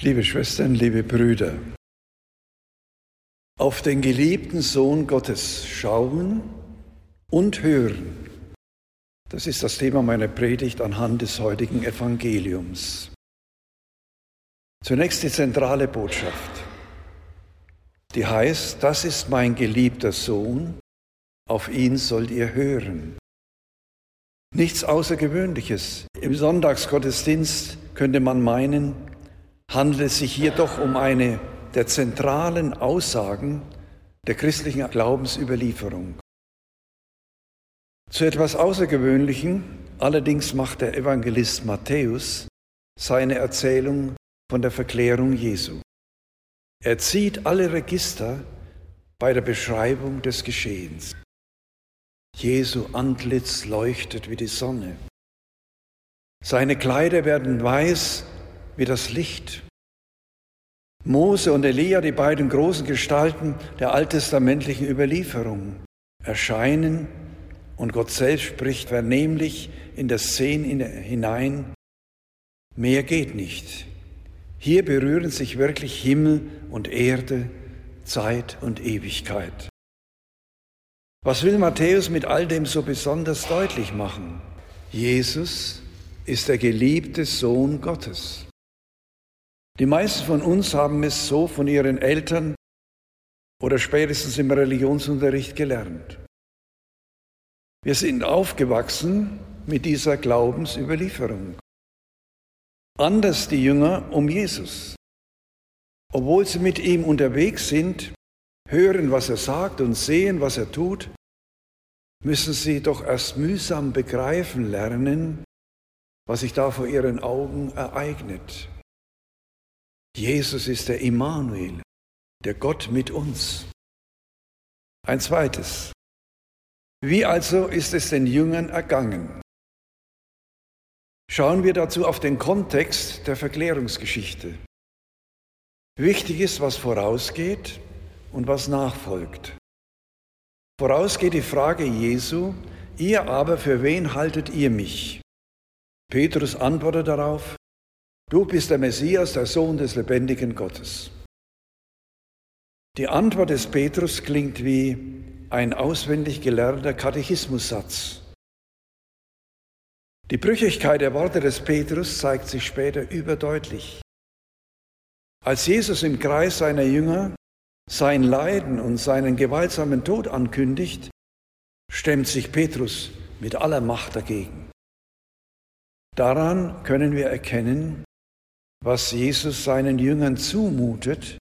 Liebe Schwestern, liebe Brüder, auf den geliebten Sohn Gottes schauen und hören, das ist das Thema meiner Predigt anhand des heutigen Evangeliums. Zunächst die zentrale Botschaft, die heißt, das ist mein geliebter Sohn, auf ihn sollt ihr hören. Nichts Außergewöhnliches. Im Sonntagsgottesdienst könnte man meinen, handelt es sich hier doch um eine der zentralen Aussagen der christlichen Glaubensüberlieferung. Zu etwas Außergewöhnlichem allerdings macht der Evangelist Matthäus seine Erzählung von der Verklärung Jesu. Er zieht alle Register bei der Beschreibung des Geschehens. Jesu Antlitz leuchtet wie die Sonne. Seine Kleider werden weiß wie das Licht. Mose und Elia, die beiden großen Gestalten der alttestamentlichen Überlieferung, erscheinen und Gott selbst spricht vernehmlich in das Szene hinein, mehr geht nicht. Hier berühren sich wirklich Himmel und Erde, Zeit und Ewigkeit. Was will Matthäus mit all dem so besonders deutlich machen? Jesus ist der geliebte Sohn Gottes. Die meisten von uns haben es so von ihren Eltern oder spätestens im Religionsunterricht gelernt. Wir sind aufgewachsen mit dieser Glaubensüberlieferung. Anders die Jünger um Jesus. Obwohl sie mit ihm unterwegs sind, hören, was er sagt und sehen, was er tut, müssen sie doch erst mühsam begreifen lernen, was sich da vor ihren Augen ereignet. Jesus ist der Immanuel, der Gott mit uns. Ein zweites. Wie also ist es den Jüngern ergangen? Schauen wir dazu auf den Kontext der Verklärungsgeschichte. Wichtig ist, was vorausgeht und was nachfolgt. Vorausgeht die Frage Jesu, ihr aber, für wen haltet ihr mich? Petrus antwortet darauf, Du bist der Messias, der Sohn des lebendigen Gottes. Die Antwort des Petrus klingt wie ein auswendig gelernter Katechismussatz. Die Brüchigkeit der Worte des Petrus zeigt sich später überdeutlich. Als Jesus im Kreis seiner Jünger sein Leiden und seinen gewaltsamen Tod ankündigt, stemmt sich Petrus mit aller Macht dagegen. Daran können wir erkennen, was Jesus seinen Jüngern zumutet,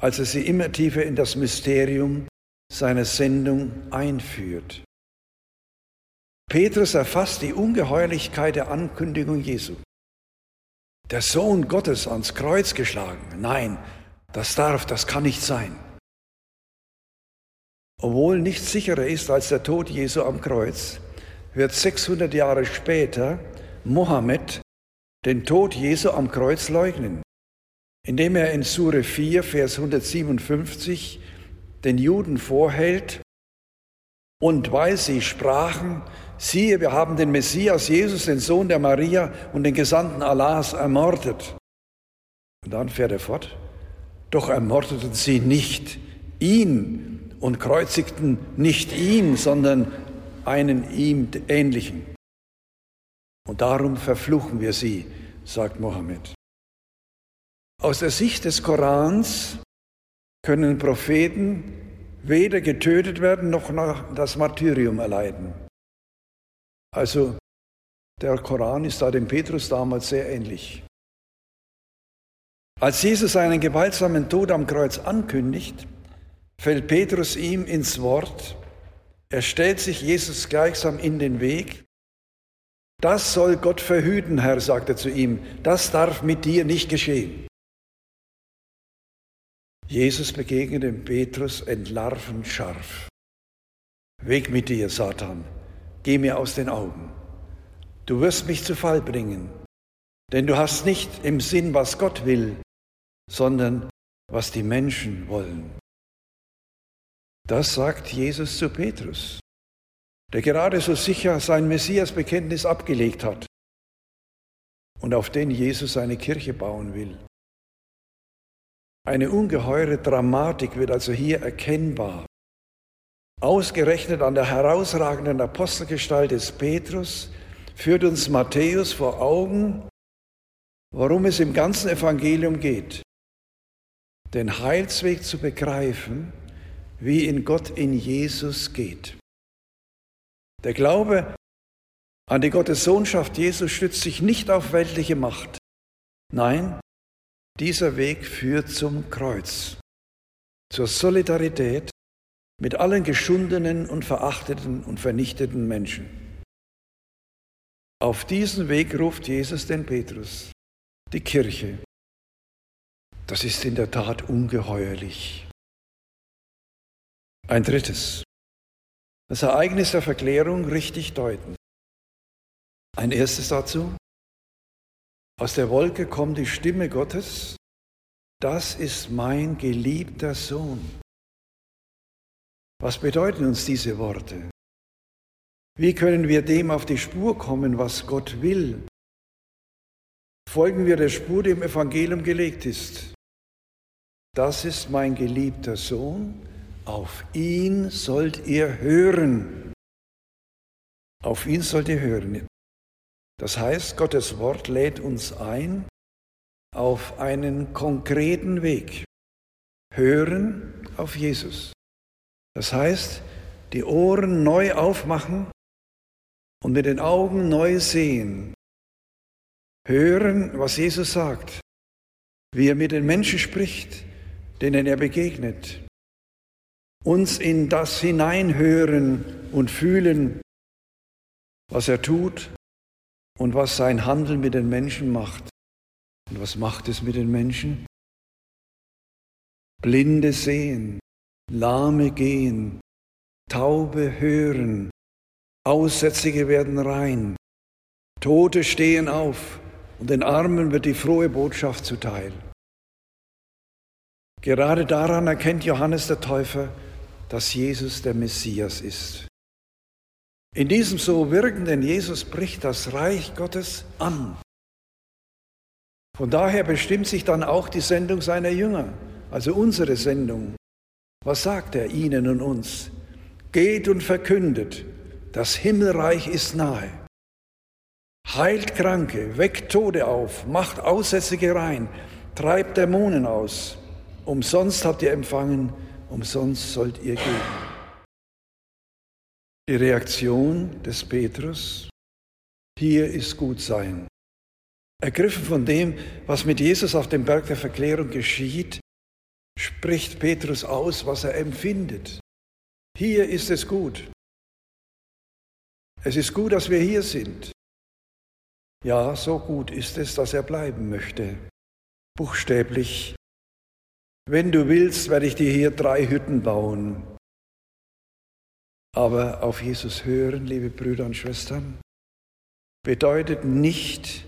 als er sie immer tiefer in das Mysterium seiner Sendung einführt. Petrus erfasst die Ungeheuerlichkeit der Ankündigung Jesu. Der Sohn Gottes ans Kreuz geschlagen. Nein, das darf, das kann nicht sein. Obwohl nichts sicherer ist als der Tod Jesu am Kreuz, wird 600 Jahre später Mohammed den Tod Jesu am Kreuz leugnen, indem er in Sure 4, Vers 157 den Juden vorhält, und weil sie sprachen, siehe, wir haben den Messias Jesus, den Sohn der Maria und den Gesandten Allahs ermordet. Und dann fährt er fort, doch ermordeten sie nicht ihn und kreuzigten nicht ihn, sondern einen ihm ähnlichen. Und darum verfluchen wir sie, sagt Mohammed. Aus der Sicht des Korans können Propheten weder getötet werden noch das Martyrium erleiden. Also der Koran ist da dem Petrus damals sehr ähnlich. Als Jesus seinen gewaltsamen Tod am Kreuz ankündigt, fällt Petrus ihm ins Wort. Er stellt sich Jesus gleichsam in den Weg das soll Gott verhüten, Herr, sagt er zu ihm. Das darf mit dir nicht geschehen. Jesus begegnet dem Petrus entlarvend scharf. Weg mit dir, Satan. Geh mir aus den Augen. Du wirst mich zu Fall bringen, denn du hast nicht im Sinn, was Gott will, sondern was die Menschen wollen. Das sagt Jesus zu Petrus der gerade so sicher sein Messiasbekenntnis abgelegt hat und auf den Jesus seine Kirche bauen will. Eine ungeheure Dramatik wird also hier erkennbar. Ausgerechnet an der herausragenden Apostelgestalt des Petrus führt uns Matthäus vor Augen, worum es im ganzen Evangelium geht. Den Heilsweg zu begreifen, wie in Gott in Jesus geht. Der Glaube an die Gottessohnschaft Jesus stützt sich nicht auf weltliche Macht. Nein, dieser Weg führt zum Kreuz, zur Solidarität mit allen geschundenen und verachteten und vernichteten Menschen. Auf diesen Weg ruft Jesus den Petrus, die Kirche. Das ist in der Tat ungeheuerlich. Ein drittes. Das Ereignis der Verklärung richtig deuten. Ein erstes dazu. Aus der Wolke kommt die Stimme Gottes. Das ist mein geliebter Sohn. Was bedeuten uns diese Worte? Wie können wir dem auf die Spur kommen, was Gott will? Folgen wir der Spur, die im Evangelium gelegt ist. Das ist mein geliebter Sohn, auf ihn sollt ihr hören. Auf ihn sollt ihr hören. Das heißt, Gottes Wort lädt uns ein auf einen konkreten Weg. Hören auf Jesus. Das heißt, die Ohren neu aufmachen und mit den Augen neu sehen. Hören, was Jesus sagt, wie er mit den Menschen spricht, denen er begegnet. Uns in das hineinhören und fühlen, was er tut und was sein Handeln mit den Menschen macht. Und was macht es mit den Menschen? Blinde sehen, Lahme gehen, Taube hören, Aussätzige werden rein, Tote stehen auf und den Armen wird die frohe Botschaft zuteil. Gerade daran erkennt Johannes der Täufer, dass Jesus der Messias ist. In diesem so wirkenden Jesus bricht das Reich Gottes an. Von daher bestimmt sich dann auch die Sendung seiner Jünger, also unsere Sendung. Was sagt er ihnen und uns? Geht und verkündet, das Himmelreich ist nahe. Heilt Kranke, weckt Tode auf, macht Aussätzige rein, treibt Dämonen aus. Umsonst habt ihr empfangen, umsonst sollt ihr geben. Die Reaktion des Petrus, hier ist gut sein. Ergriffen von dem, was mit Jesus auf dem Berg der Verklärung geschieht, spricht Petrus aus, was er empfindet. Hier ist es gut. Es ist gut, dass wir hier sind. Ja, so gut ist es, dass er bleiben möchte. Buchstäblich. Wenn du willst, werde ich dir hier drei Hütten bauen. Aber auf Jesus hören, liebe Brüder und Schwestern, bedeutet nicht,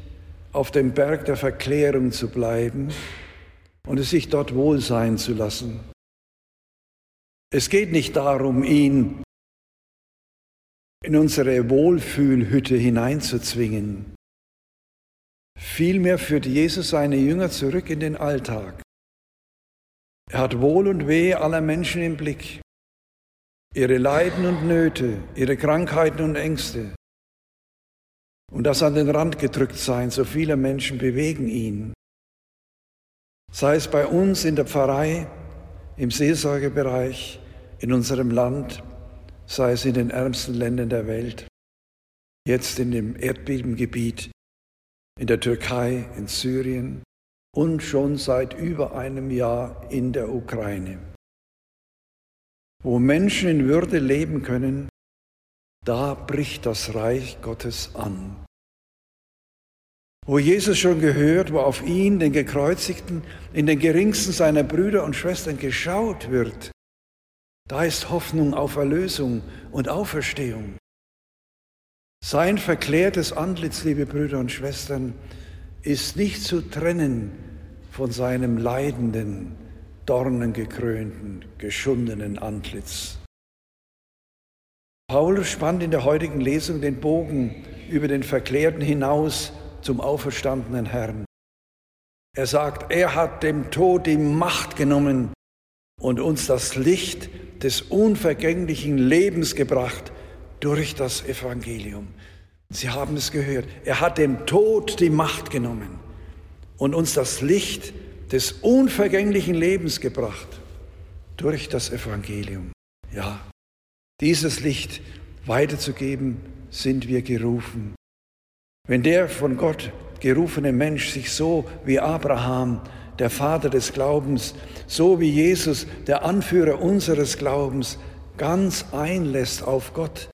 auf dem Berg der Verklärung zu bleiben und es sich dort wohl sein zu lassen. Es geht nicht darum, ihn in unsere Wohlfühlhütte hineinzuzwingen. Vielmehr führt Jesus seine Jünger zurück in den Alltag. Er hat Wohl und Weh aller Menschen im Blick ihre Leiden und Nöte, ihre Krankheiten und Ängste. Und das an den Rand gedrückt sein so vieler Menschen bewegen ihn. Sei es bei uns in der Pfarrei, im Seelsorgebereich, in unserem Land, sei es in den ärmsten Ländern der Welt, jetzt in dem Erdbebengebiet, in der Türkei, in Syrien und schon seit über einem Jahr in der Ukraine. Wo Menschen in Würde leben können, da bricht das Reich Gottes an. Wo Jesus schon gehört, wo auf ihn, den Gekreuzigten, in den geringsten seiner Brüder und Schwestern geschaut wird, da ist Hoffnung auf Erlösung und Auferstehung. Sein verklärtes Antlitz, liebe Brüder und Schwestern, ist nicht zu trennen von seinem leidenden, dornengekrönten, geschundenen Antlitz. Paulus spannt in der heutigen Lesung den Bogen über den Verklärten hinaus zum auferstandenen Herrn. Er sagt, er hat dem Tod die Macht genommen und uns das Licht des unvergänglichen Lebens gebracht durch das Evangelium. Sie haben es gehört. Er hat dem Tod die Macht genommen und uns das Licht des unvergänglichen Lebens gebracht durch das Evangelium. Ja, dieses Licht weiterzugeben, sind wir gerufen. Wenn der von Gott gerufene Mensch sich so wie Abraham, der Vater des Glaubens, so wie Jesus, der Anführer unseres Glaubens, ganz einlässt auf Gott,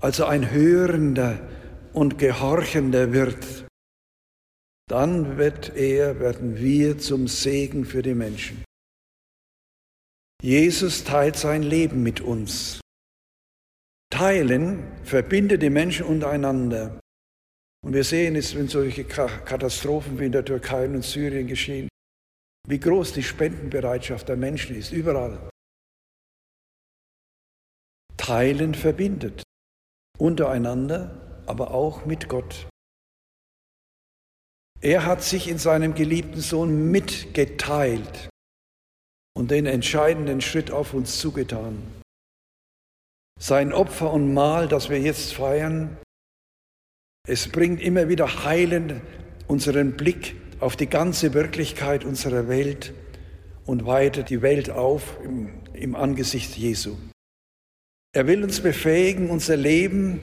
also ein Hörender und Gehorchender wird, dann wird er, werden wir zum Segen für die Menschen. Jesus teilt sein Leben mit uns. Teilen verbindet die Menschen untereinander. Und wir sehen es, wenn solche Katastrophen wie in der Türkei und Syrien geschehen, wie groß die Spendenbereitschaft der Menschen ist, überall. Teilen verbindet, untereinander, aber auch mit Gott. Er hat sich in seinem geliebten Sohn mitgeteilt und den entscheidenden Schritt auf uns zugetan. Sein Opfer und Mahl, das wir jetzt feiern, es bringt immer wieder heilend unseren Blick auf die ganze Wirklichkeit unserer Welt und weitet die Welt auf im, im Angesicht Jesu. Er will uns befähigen, unser Leben,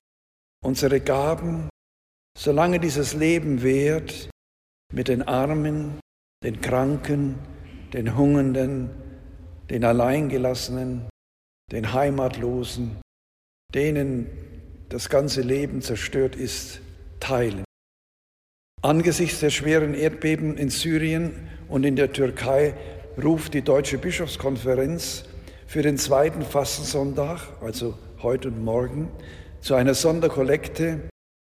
unsere Gaben, solange dieses Leben währt, mit den Armen, den Kranken, den Hungernden, den Alleingelassenen, den Heimatlosen, denen das ganze Leben zerstört ist, teilen. Angesichts der schweren Erdbeben in Syrien und in der Türkei ruft die Deutsche Bischofskonferenz für den zweiten Fastensonntag, also heute und morgen, zu einer Sonderkollekte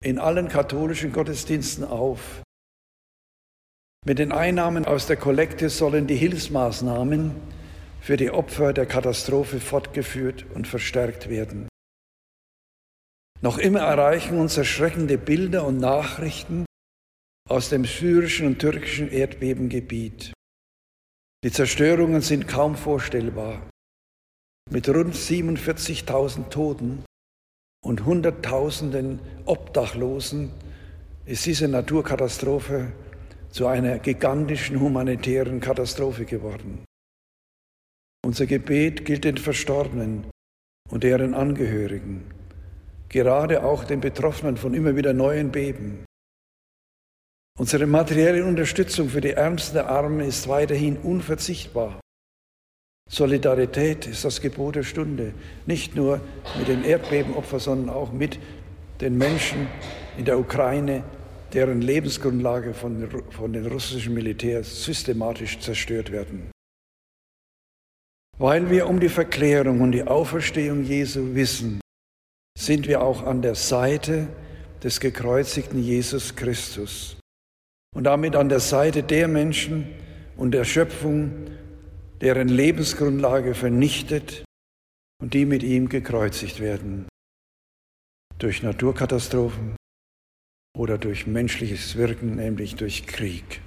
in allen katholischen Gottesdiensten auf. Mit den Einnahmen aus der Kollekte sollen die Hilfsmaßnahmen für die Opfer der Katastrophe fortgeführt und verstärkt werden. Noch immer erreichen uns erschreckende Bilder und Nachrichten aus dem syrischen und türkischen Erdbebengebiet. Die Zerstörungen sind kaum vorstellbar. Mit rund 47.000 Toten und Hunderttausenden Obdachlosen ist diese Naturkatastrophe zu einer gigantischen humanitären Katastrophe geworden. Unser Gebet gilt den Verstorbenen und deren Angehörigen, gerade auch den Betroffenen von immer wieder neuen Beben. Unsere materielle Unterstützung für die Ärmsten der Armen ist weiterhin unverzichtbar. Solidarität ist das Gebot der Stunde, nicht nur mit den Erdbebenopfern, sondern auch mit den Menschen in der Ukraine, deren Lebensgrundlage von, von den russischen Militärs systematisch zerstört werden. Weil wir um die Verklärung und die Auferstehung Jesu wissen, sind wir auch an der Seite des gekreuzigten Jesus Christus und damit an der Seite der Menschen und der Schöpfung, deren Lebensgrundlage vernichtet und die mit ihm gekreuzigt werden. Durch Naturkatastrophen oder durch menschliches Wirken, nämlich durch Krieg.